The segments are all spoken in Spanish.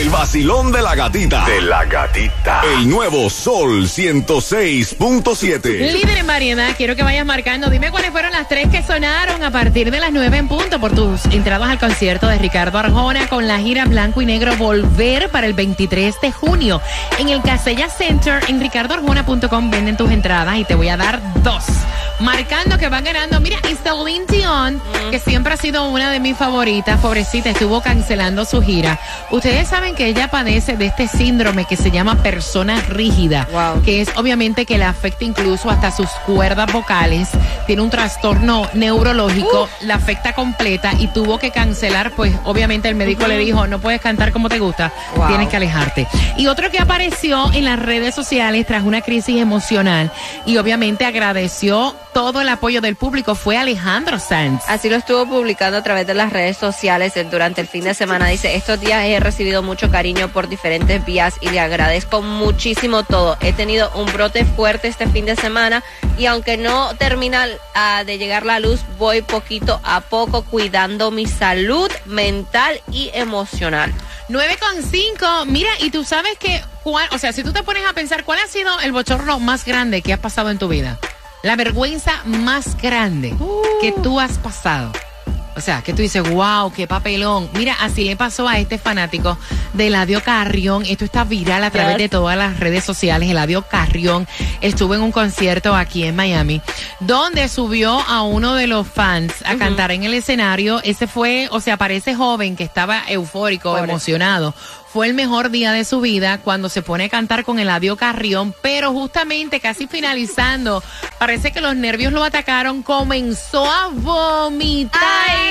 El vacilón de la gatita. De la gatita. El nuevo Sol 106.7. Líder en variedad, quiero que vayas marcando. Dime cuáles fueron las tres que sonaron a partir de las nueve en punto por tus entradas al concierto de Ricardo Arjona con la gira Blanco y Negro Volver para el 23 de junio. En el Casella Center en ricardoarjona.com venden tus entradas y te voy a dar dos. Marcando que van ganando. Mira, y Celine Dion, que siempre ha sido una de mis favoritas, pobrecita, estuvo cancelando su gira. Ustedes saben que ella padece de este síndrome que se llama persona rígida, Wow. que es obviamente que le afecta incluso hasta sus cuerdas vocales, tiene un trastorno neurológico, la afecta completa y tuvo que cancelar, pues obviamente el médico le dijo, no puedes cantar como te gusta, Wow. tienes que alejarte. Y otro que apareció en las redes sociales tras una crisis emocional y obviamente agradeció todo el apoyo del público fue Alejandro Sanz. Así lo estuvo publicando a través de las redes sociales durante el fin de semana. Dice, estos días he recibido mucho cariño por diferentes vías y le agradezco muchísimo todo. He tenido un brote fuerte este fin de semana y aunque no termina ah, de llegar la luz, voy poquito a poco cuidando mi salud mental y emocional. 9,5. Mira, y tú sabes que, cuál, o sea, si tú te pones a pensar, ¿cuál ha sido el bochorno más grande que has pasado en tu vida? La vergüenza más grande que tú has pasado. O sea, que tú dices, wow, qué papelón. Mira, así le pasó a este fanático de Eladio Carrión. Esto está viral a través Yes. de todas las redes sociales. Eladio Carrión estuvo en un concierto aquí en Miami, donde subió a uno de los fans a cantar en el escenario. Ese fue, o sea, parece joven que estaba eufórico, Pobre. emocionado. Fue el mejor día de su vida cuando se pone a cantar con Eladio Carrión, pero justamente casi finalizando, parece que los nervios lo atacaron, comenzó a vomitar Ay.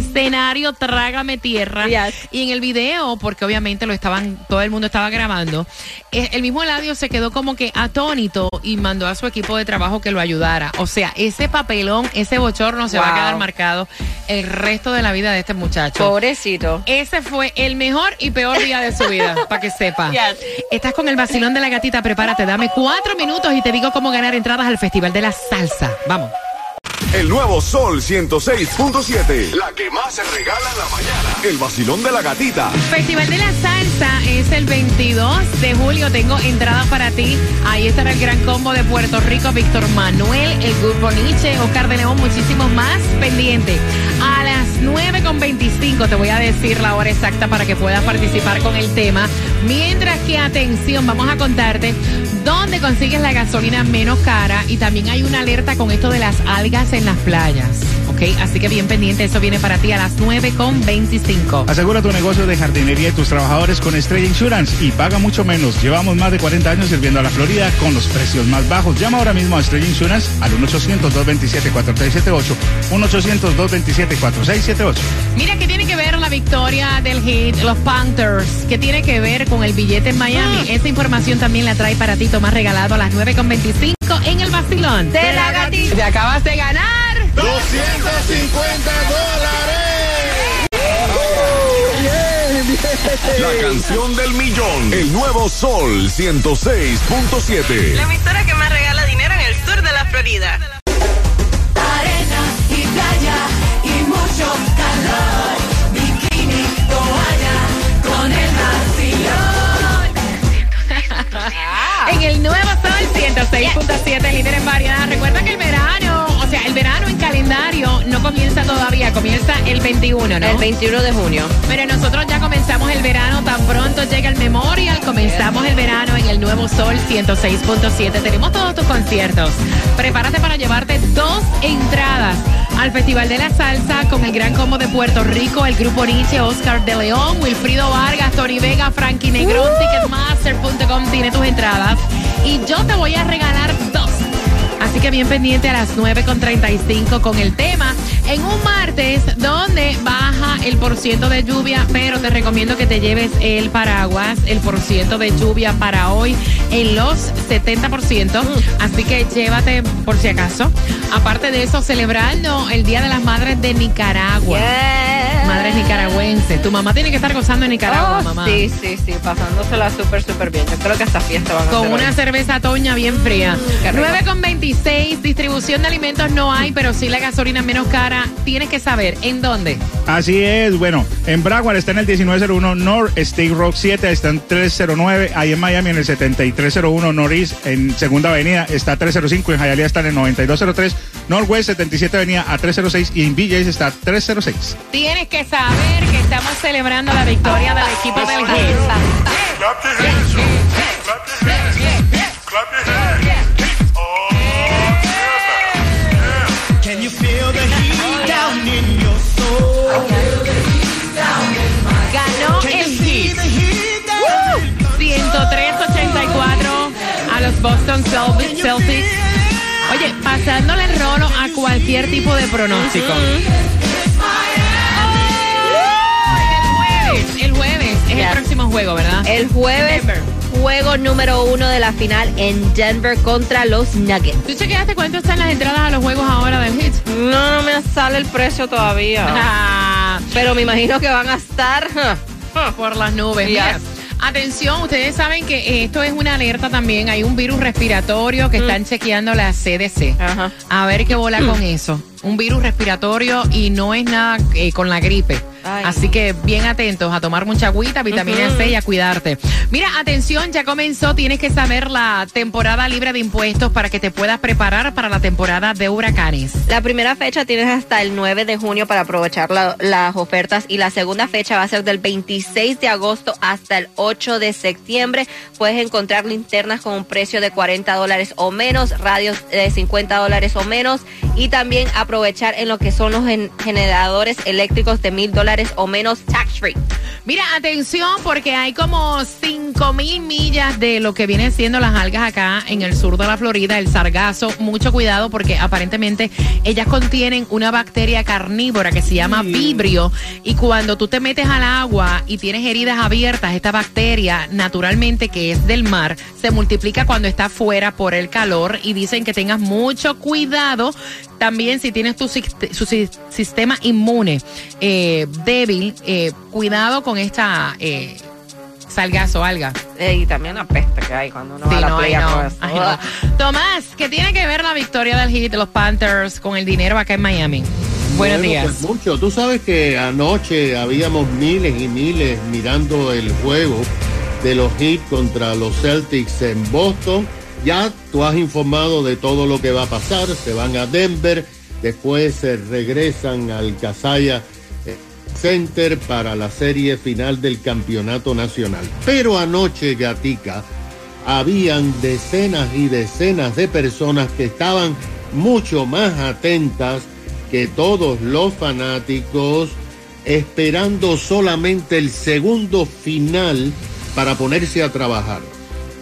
Escenario, trágame tierra. Yes. Y en el video, porque obviamente lo estaban, todo el mundo estaba grabando, eh, el mismo Eladio se quedó como que atónito y mandó a su equipo de trabajo que lo ayudara. O sea, ese papelón, ese bochorno se va a quedar marcado el resto de la vida de este muchacho. Pobrecito. Ese fue el mejor y peor día de su vida, para que sepa. Yes. Estás con el vacilón de la gatita, prepárate, dame cuatro minutos y te digo cómo ganar entradas al Festival de la Salsa. Vamos. El nuevo Sol 106.7. La que más se regala en la mañana. El vacilón de la gatita. Festival de la Salsa es el 22 de julio. Tengo entradas para ti. Ahí estará el gran combo de Puerto Rico, Víctor Manuel, el grupo Nietzsche, Oscar de León, muchísimos más pendientes. A las 9.25 te voy a decir la hora exacta para que puedas participar con el tema. Mientras que, atención, vamos a contarte dónde consigues la gasolina menos cara y también hay una alerta con esto de las algas en las playas. ¿Ok? Así que bien pendiente, eso viene para ti a las 9.25. Asegura tu negocio de jardinería y tus trabajadores con Estrella Insurance y paga mucho menos. Llevamos más de 40 años sirviendo a la Florida con los precios más bajos. Llama ahora mismo a Estrella Insurance al 1-800-227-4678. 1-800-227-4678. Mira, ¿qué tiene que ver la victoria del hit, los Panthers? ¿Qué tiene que ver con el billete en Miami? Esa información también la trae para ti Tomás Regalado a las 9.25 en el vacilón. De la gatita. Te acabas de ganar. 250 dólares. La canción del millón. El nuevo Sol 106.7. La emisora que más regala dinero en el sur de la Florida. Arena y playa y mucho calor. Bikini, toalla, con el vacilón. En el nuevo Sol 106.7, líder en variedad. Recuerda que el verano, sea, el verano en calendario no comienza todavía, comienza el 21, ¿no? El 21 de junio. Pero nosotros ya comenzamos el verano, tan pronto llega el Memorial, comenzamos el verano en el Nuevo Sol 106.7. Tenemos todos tus conciertos. Prepárate para llevarte dos entradas al Festival de la Salsa con el gran combo de Puerto Rico, el grupo Nietzsche, Oscar de León, Wilfrido Vargas, Tony Vega, Frankie Negrón, Ticketmaster.com tiene tus entradas. Y yo te voy a regalar dos. Que bien pendiente a las 9.35 con el tema En un martes donde baja el porciento de lluvia, pero te recomiendo que te lleves el paraguas, el porciento de lluvia para hoy en los 70%, así que llévate por si acaso. Aparte de eso, celebrando el Día de las Madres de Nicaragua. Madres nicaragüenses. Tu mamá tiene que estar gozando en Nicaragua, Oh, mamá. Sí, sí, sí, pasándosela súper, súper bien. Yo creo que esta fiesta van a Con una hoy. cerveza toña bien fría. qué rico. 9 con 26, distribución de alimentos no hay, pero sí la gasolina menos cara. Tienes que saber en dónde. Así es, bueno, en Broward está en el 1901 North, State Rock 7 está en 309, ahí en Miami en el 7301 Norris, en Segunda Avenida está 305, en Hialeah está en el 9203, Northwest 77 Avenida a 306 y en BJ's está 306. Tienes que saber que estamos celebrando la victoria del equipo del. Clap your hands. Clap your hands. Ganó Can you el see Heat the heat down 103-84 a los Boston Cel- Celtics. Oye, pasándole el rolo a cualquier tipo de pronóstico. El jueves, el jueves es el próximo juego, ¿verdad? El jueves, Denver. Juego número uno de la final en Denver contra los Nuggets. ¿Tú chequeaste cuánto están las entradas a los juegos ahora del Heat? No, no me sale el precio todavía. Ah, Pero me imagino que van a estar. por las nubes. Yes. Mira, atención, ustedes saben que esto es una alerta también. Hay un virus respiratorio que están chequeando la CDC. Ajá. A ver qué bola con eso. Un virus respiratorio y no es nada eh, con la gripe. Ay. Así que bien atentos a tomar mucha agüita, vitamina C y a cuidarte. Mira, atención, ya comenzó. Tienes que saber la temporada libre de impuestos para que te puedas preparar para la temporada de huracanes. La primera fecha tienes hasta el 9 de junio para aprovechar la- las ofertas y la segunda fecha va a ser del 26 de agosto hasta el 8 de septiembre. Puedes encontrar linternas con un precio de 40 dólares o menos, radios de 50 dólares o menos y también aprovechar en lo que son los gen- generadores eléctricos de mil dólares o menos tax free. Mira, atención, porque hay como 5 mil millas de lo que vienen siendo las algas acá en el sur de la Florida, el sargazo. Mucho cuidado porque aparentemente ellas contienen una bacteria carnívora que se llama vibrio. Y cuando tú te metes al agua y tienes heridas abiertas, esta bacteria, naturalmente que es del mar, se multiplica cuando está fuera por el calor. Y dicen que tengas mucho cuidado también si tienes tu su si- sistema inmune eh, débil, eh, cuidado con esta eh, salgazo, alga. Eh, y también la peste que hay cuando uno Sí, va a la no, ay, playa no. con eso. Ay, no. Tomás, ¿qué tiene que ver la victoria del Heat de los Panthers con el dinero acá en Miami? Buenos Bueno, días. pues mucho. Tú sabes que anoche habíamos miles y miles mirando el juego de los Heat contra los Celtics en Boston. Ya tú has informado de todo lo que va a pasar. Se van a Denver, después se regresan al Casaya eh, Center para la serie final del campeonato nacional. Pero anoche, Gatica, habían decenas y decenas de personas que estaban mucho más atentas que todos los fanáticos, esperando solamente el segundo final para ponerse a trabajar.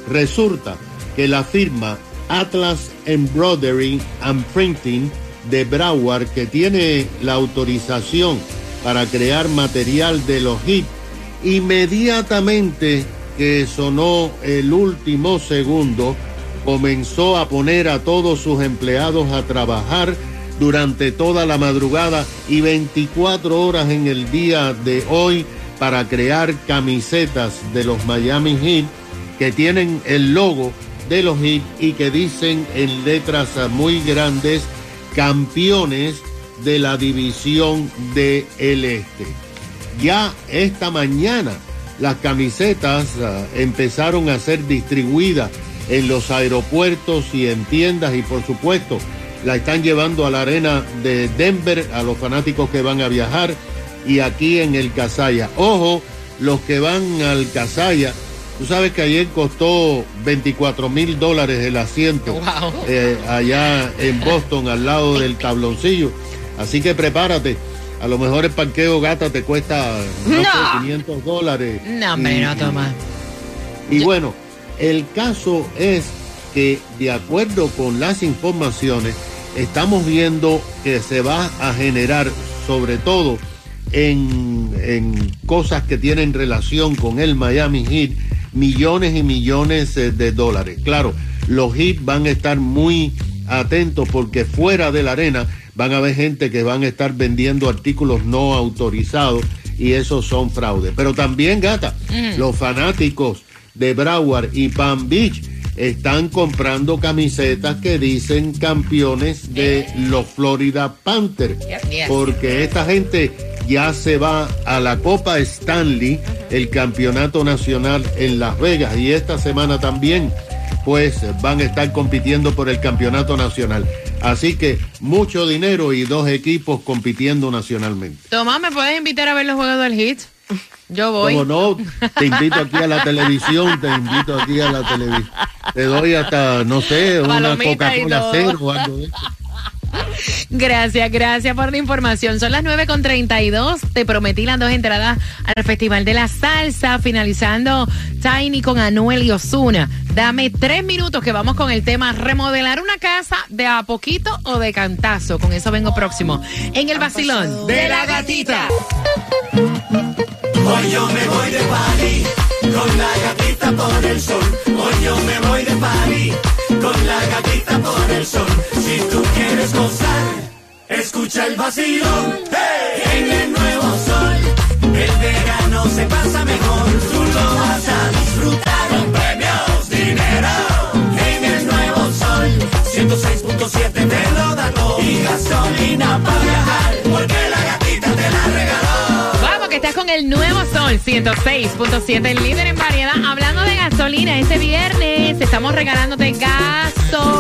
Resulta que la firma Atlas Embroidery and Printing de Broward, que tiene la autorización para crear material de los hits, inmediatamente que sonó el último segundo, comenzó a poner a todos sus empleados a trabajar durante toda la madrugada y 24 horas en el día de hoy para crear camisetas de los Miami Heat que tienen el logo de los Heat y que dicen en letras muy grandes campeones de la división del Este. Ya esta mañana las camisetas ah, empezaron a ser distribuidas en los aeropuertos y en tiendas y por supuesto la están llevando a la arena de Denver a los fanáticos que van a viajar y aquí en el Casaya. Ojo, los que van al Casaya, tú sabes que ayer costó 24 mil dólares el asiento Wow. eh, allá en Boston al lado del tabloncillo. Así que prepárate. A lo mejor el parqueo gata te cuesta no sé, No. 500 dólares. No, hombre, no, Tomás. y bueno, el caso es que de acuerdo con las informaciones, estamos viendo que se va a generar sobre todo en, en cosas que tienen relación con el Miami Heat millones y millones eh, de dólares. Claro, los Heat van a estar muy atentos porque fuera de la arena van a haber gente que van a estar vendiendo artículos no autorizados y esos son fraudes. Pero también, gata, los fanáticos de Broward y Palm Beach están comprando camisetas que dicen campeones de los Florida Panthers. Porque esta gente ya se va a la Copa Stanley, el campeonato nacional en Las Vegas. Y esta semana también, pues van a estar compitiendo por el campeonato nacional. Así que mucho dinero y dos equipos compitiendo nacionalmente. Tomás, ¿me puedes invitar a ver los juegos del Hit? Yo voy. Como no, te invito aquí a la televisión, te invito aquí a la televisión. Te doy hasta, no sé, una Palomita Coca-Cola cero o algo de eso. Gracias, gracias por la información. Son las 9.32. Te prometí las dos entradas al Festival de la Salsa, finalizando Tiny con Anuel y Osuna. Dame tres minutos que vamos con el tema remodelar una casa de a poquito o de cantazo. Con eso vengo próximo. En el vacilón de la gatita. Hoy yo me voy de party con la gatita por el sol. Hoy yo me voy de party con la gatita por el sol. Si tú quieres gozar, escucha el vacilón. ¡Hey! En el nuevo sol, el verano se pasa mejor. Tú lo vas a disfrutar con premios, dinero. En el nuevo sol, 106.7 te lo. Y gasolina para estás con el nuevo Sol 106.7, el líder en variedad. Hablando de gasolina, este viernes estamos regalándote gasolina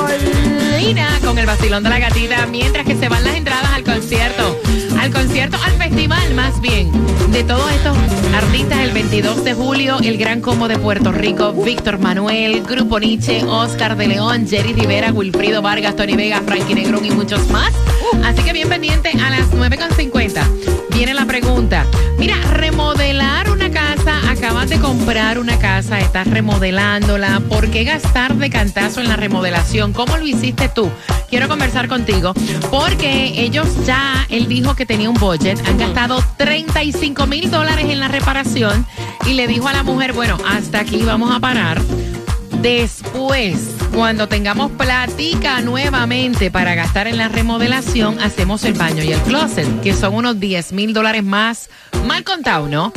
con el vacilón de la gatita, mientras que se van las entradas al concierto. Concierto, al festival más bien, de todos estos artistas el 22 de julio, el Gran Combo de Puerto Rico, Víctor Manuel, Grupo Nietzsche, Oscar de León, Jerry Rivera, Wilfrido Vargas, Tony Vega, Frankie Negrón y muchos más. Así que bien pendiente a las 9.50. Viene la pregunta. Mira, remodelar acabas de comprar una casa, estás remodelándola. ¿Por qué gastar de cantazo en la remodelación? ¿Cómo lo hiciste tú? Quiero conversar contigo porque ellos ya, él dijo que tenía un budget, han gastado 35 mil dólares en la reparación y le dijo a la mujer, bueno, hasta aquí vamos a parar. Después, cuando tengamos platica nuevamente para gastar en la remodelación, hacemos el baño y el closet, que son unos 10 mil dólares más, mal contado, ¿no?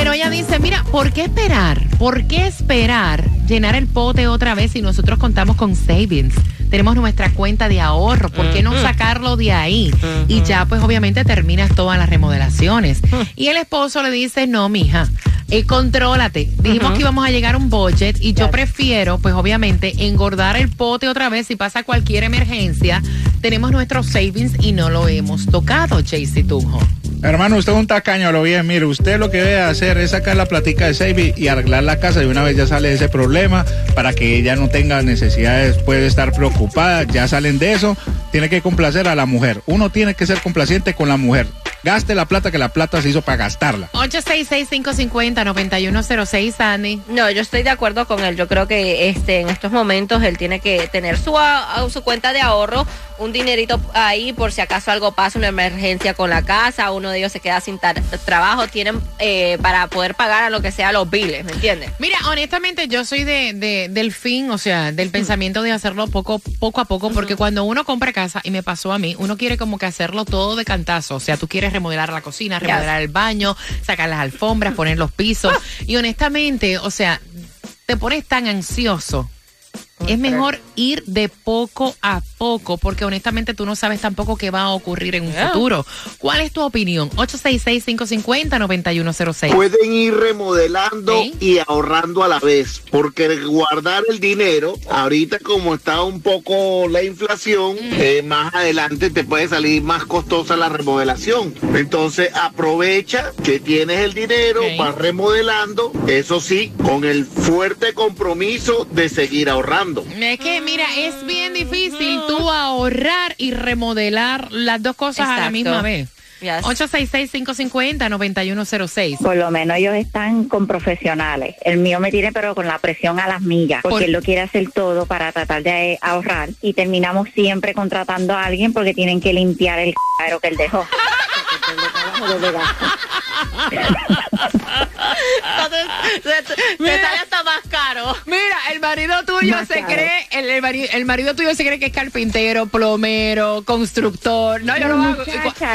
Pero ella dice, mira, ¿por qué esperar? ¿Por qué esperar llenar el pote otra vez si nosotros contamos con savings? Tenemos nuestra cuenta de ahorro, ¿por qué no sacarlo de ahí? Y ya pues obviamente terminas todas las remodelaciones. Y el esposo le dice, no, mija, eh, contrólate. Dijimos que íbamos a llegar a un budget y yo prefiero, pues obviamente, engordar el pote otra vez si pasa cualquier emergencia. Tenemos nuestros savings y no lo hemos tocado, JC Tunjo. Hermano, usted es un tacaño, lo bien. Mire, usted lo que debe hacer es sacar la platica de Saving y arreglar la casa. Y una vez ya sale ese problema para que ella no tenga necesidad después de estar preocupada. Ya salen de eso. Tiene que complacer a la mujer. Uno tiene que ser complaciente con la mujer. Gaste la plata que la plata se hizo para gastarla. 866-550-9106, Sandy. No, yo estoy de acuerdo con él. Yo creo que este en estos momentos él tiene que tener su, a- su cuenta de ahorro, un dinerito ahí por si acaso algo pasa, una emergencia con la casa, uno de ellos se queda sin tar- trabajo, tienen eh, para poder pagar a lo que sea los biles, ¿me entiendes? Mira, honestamente, yo soy de, de- del fin, o sea, del pensamiento de hacerlo poco, poco a poco, porque cuando uno compra casa, y me pasó a mí, uno quiere como que hacerlo todo de cantazo. O sea, tú quieres remodelar la cocina, remodelar el baño, sacar las alfombras, poner los pisos. Y honestamente, o sea, te pones tan ansioso. Es mejor ir de poco a poco, porque honestamente tú no sabes tampoco qué va a ocurrir en un futuro. ¿Cuál es tu opinión? 866-550-9106. Pueden ir remodelando Sí. y ahorrando a la vez, porque guardar el dinero, ahorita como está un poco la inflación, eh, más adelante te puede salir más costosa la remodelación. Entonces aprovecha que tienes el dinero, vas remodelando, eso sí, con el fuerte compromiso de seguir ahorrando. Es que, mira, es bien difícil tú ahorrar y remodelar las dos cosas a la misma vez. Yes. 866-550-9106. Por lo menos ellos están con profesionales. El mío me tiene pero con la presión a las millas, porque Por- él lo quiere hacer todo para tratar de ahorrar y terminamos siempre contratando a alguien porque tienen que limpiar el c***ero que él dejó. Entonces, Mira. sale hasta más caro. Mira, el marido tuyo Más se caro. cree, el, el mari- el marido tuyo se cree que es carpintero, plomero, constructor. No, yo No, lo hago.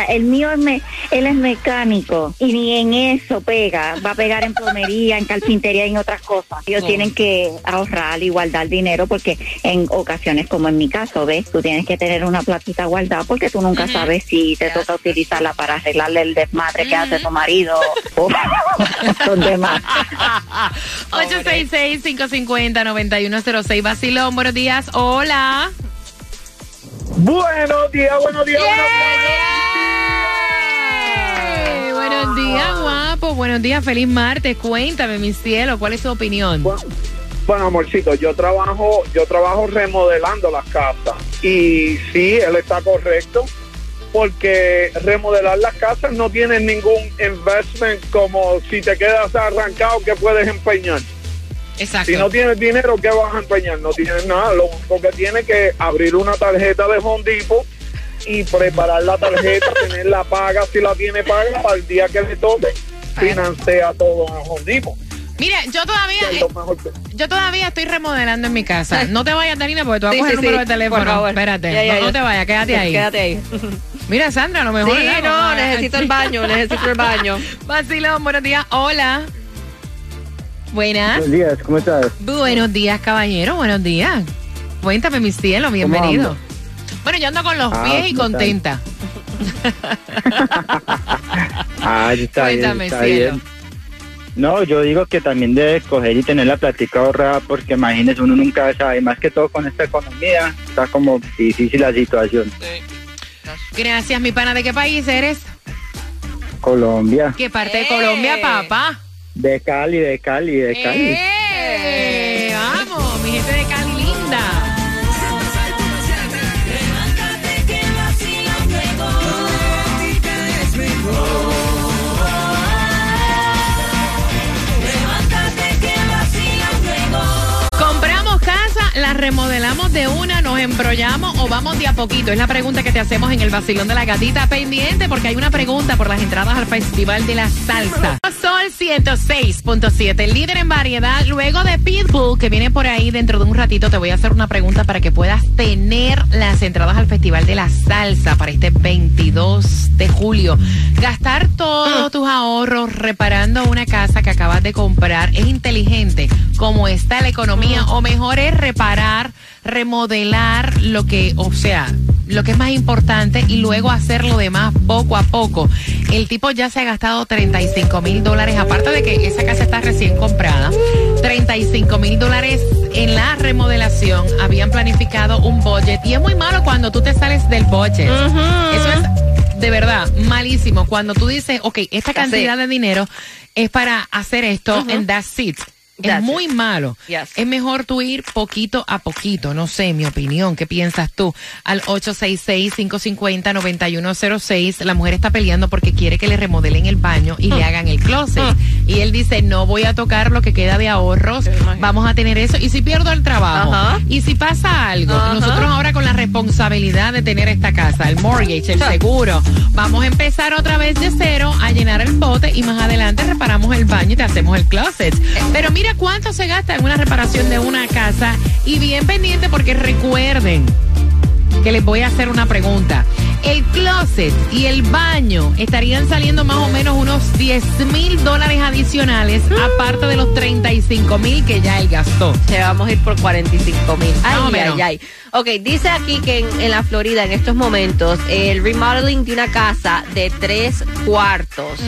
el mío es me- él es mecánico y ni en eso pega. Va a pegar en plomería, en carpintería y en otras cosas. Ellos Oh. tienen que ahorrar y guardar dinero porque en ocasiones, como en mi caso, ves, tú tienes que tener una platita guardada porque tú nunca sabes si te toca utilizarla para arreglarle el desmadre que hace tu marido o los demás. 866-550-9106. Vacilón, buenos días. Hola. Buenos días, buenos días, Eh, Buenos días, guapo. Buenos días, feliz martes. Cuéntame, mi cielo, ¿cuál es tu opinión? Bueno, amorcito, yo trabajo, yo trabajo remodelando las casas y sí, él está correcto porque remodelar las casas no tiene ningún investment como si te quedas arrancado que puedes empeñar. Exacto. Si no tienes dinero, ¿qué vas a empeñar? No tienes nada. Lo único que tienes que abrir una tarjeta de Home Depot y preparar la tarjeta, tenerla paga si la tiene paga para el día que le toque. Financia todo en Home Depot. Mira, yo todavía, eh, yo todavía estoy remodelando en mi casa. No te vayas, Danina, porque tú vas Sí, a coger sí, el número sí, de teléfono. por favor. Espérate, Ya, ya, no, no te vayas, quédate ahí. Quédate ahí. Mira, Sandra, a lo mejor. Sí, no, a- necesito el baño, necesito el baño. Vacilón, buenos días. Hola. Buenas. Buenos días, ¿cómo estás? Buenos días, caballero. Buenos días. Cuéntame, mi cielo. Bienvenido. Bueno, yo ando con los Ah, pies y contenta. Ah, está Cuéntame, bien, está cielo. bien. No, yo digo que también debe coger y tener la plática ahorrada porque imagínese, uno nunca sabe, más que todo con esta economía, está como difícil la situación. Gracias, mi pana. ¿De qué país eres? Colombia, ¿Qué parte de ¡Eh! Colombia, papá? de Cali, de Cali, de Cali. ¡Eh! Vamos, mi gente de Cali linda. Compramos casa, la remodelamos de una, nos embrollamos o vamos de a poquito. Es la pregunta que te hacemos en el vacilón de la gatita. Pendiente porque hay una pregunta por las entradas al Festival de la Salsa. Sol 106.7, líder en variedad. Luego de Pitbull, que viene por ahí dentro de un ratito, te voy a hacer una pregunta para que puedas tener las entradas al Festival de la Salsa para este 22 de julio. Gastar todos tus ahorros reparando una casa que acabas de comprar es inteligente como está la economía o mejor es reparar, remodelar lo que, o sea, lo que es más importante y luego hacer lo demás poco a poco. El tipo ya se ha gastado 35 mil dólares, aparte de que esa casa está recién comprada, 35 mil dólares en la remodelación. Habían planificado un budget y es muy malo cuando tú te sales del budget. Eso es de verdad malísimo. Cuando tú dices, ok, esta cantidad de dinero es para hacer esto Ujú. and that's it. Es That's muy it. malo. Yes. Es mejor tú ir poquito a poquito. No sé, mi opinión. ¿Qué piensas tú? Al 866-550-9106. La mujer está peleando porque quiere que le remodelen el baño y le hagan el closet. Y él dice, no voy a tocar lo que queda de ahorros. Vamos a tener eso. ¿Y si pierdo el trabajo? Ajá. ¿Y si pasa algo? Ajá. Nosotros ahora con la responsabilidad de tener esta casa, el mortgage, el seguro, vamos a empezar otra vez de cero a llenar el pote y más adelante reparamos el baño y te hacemos el closet. Pero mira cuánto se gasta en una reparación de una casa y bien pendiente porque recuerden que les voy a hacer una pregunta. El closet y el baño estarían saliendo más o menos unos 10 mil dólares adicionales, aparte de los 35 mil que ya él gastó. Te vamos a ir por 45 mil. Ay, menos. ay, ay. Ok, dice aquí que en, en la Florida, en estos momentos, el remodeling de una casa de tres cuartos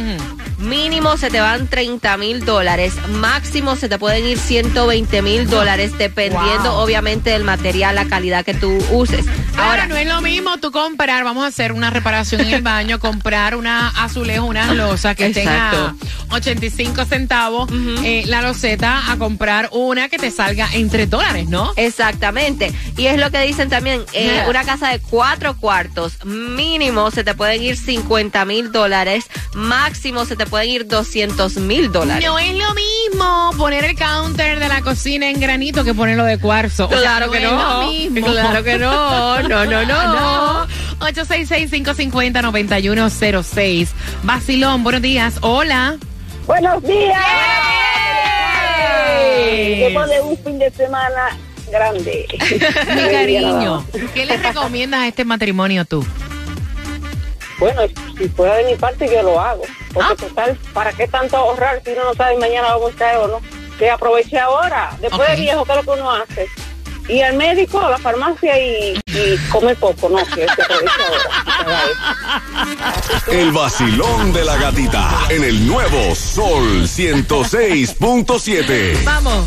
Mínimo se te van 30 mil dólares, máximo se te pueden ir 120 mil dólares, dependiendo Wow. obviamente del material, la calidad que tú uses. Ahora, no es lo mismo tú comprar, vamos a hacer una reparación en el baño, comprar una azulejo, una losa que tenga Exacto. 85 centavos, eh, la loseta, a comprar una que te salga en 3 dólares, ¿no? Exactamente. Y es lo que dicen también, eh, Yeah. una casa de cuatro cuartos, mínimo se te pueden ir 50 mil dólares, máximo se te pueden ir 200 mil dólares. No es lo mismo poner el counter de la cocina en granito que ponerlo de cuarzo. O sea, Claro que es no. lo mismo. Claro que no. No, no, no. 866-550-9106. Basilón, buenos días. Hola. Buenos días. Después de un fin de semana grande. Mi cariño, ¿qué le recomiendas a este matrimonio tú? Bueno, si fuera de mi parte, yo lo hago. Porque total, ¿para qué tanto ahorrar si uno no sabe mañana vamos a caer o no? Que aproveche ahora. Después Ok. de viejo, ¿qué es lo que uno hace? Ir al médico, a la farmacia y, y comer poco, ¿no? Que se aproveche ahora. El vacilón de la gatita en el nuevo Sol 106.7. Vamos.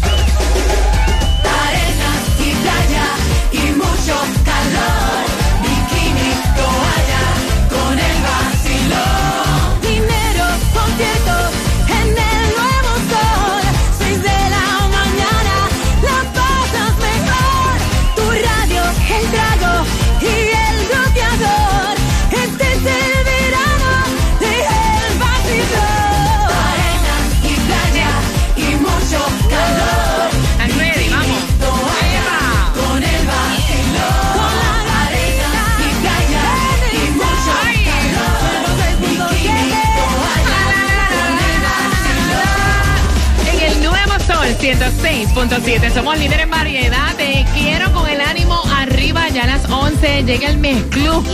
106.7 somos líderes en variedad. Te quiero con el ánimo arriba. Ya a las 11 llega el mezclú.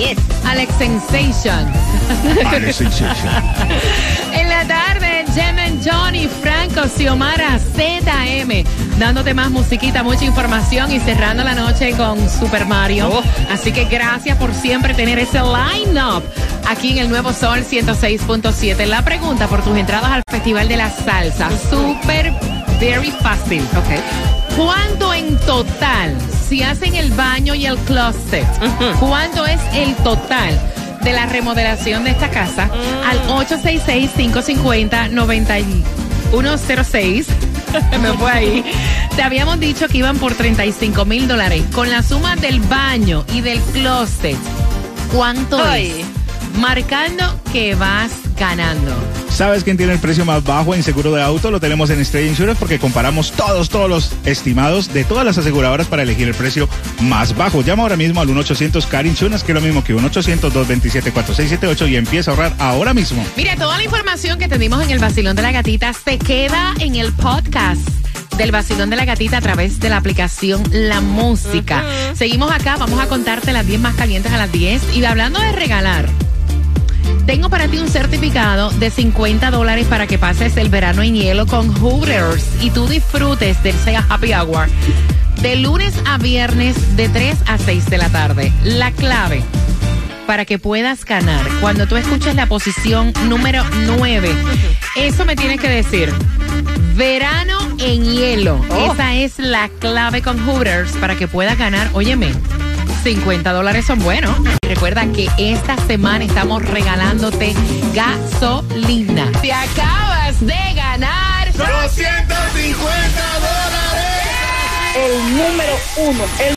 Alex Sensation. en la tarde, Jem Johnny, Franco, Xiomara, ZM. Dándote más musiquita, mucha información y cerrando la noche con Super Mario. Así que gracias por siempre tener ese line-up aquí en el Nuevo Sol 106.7. La pregunta por tus entradas al Festival de la Salsa. Súper, very fácil. Ok. ¿Cuánto en total, si hacen el baño y el closet, cuánto es el total de la remodelación de esta casa? Al 866-550-9106. Me fue ahí. Te habíamos dicho que iban por 35 mil dólares. Con la suma del baño y del closet, ¿cuánto es? Marcando que vas ganando. ¿Sabes quién tiene el precio más bajo en seguro de auto? Lo tenemos en Estrella Insurance porque comparamos todos, todos los estimados de todas las aseguradoras para elegir el precio más bajo. Llama ahora mismo al 1-800-CAR Insurance, que es lo mismo que 1-800-227-4678 y empieza a ahorrar ahora mismo. Mira, toda la información que te dimos en el Vacilón de la Gatita se queda en el podcast del Vacilón de la Gatita a través de la aplicación La Música. Seguimos acá, vamos a contarte las 10 más calientes a las 10 y hablando de regalar. Tengo para ti un certificado de 50 dólares para que pases el verano en hielo con Hooters y tú disfrutes del Sea Happy Hour de lunes a viernes de 3 a 6 de la tarde. La clave para que puedas ganar cuando tú escuches la posición número 9. Eso me tienes que decir. Verano en hielo. Esa es la clave con Hooters para que puedas ganar. Óyeme. 50 dólares son buenos. Recuerda que esta semana estamos regalándote gasolina. Te acabas de ganar 250 dólares. El número uno, el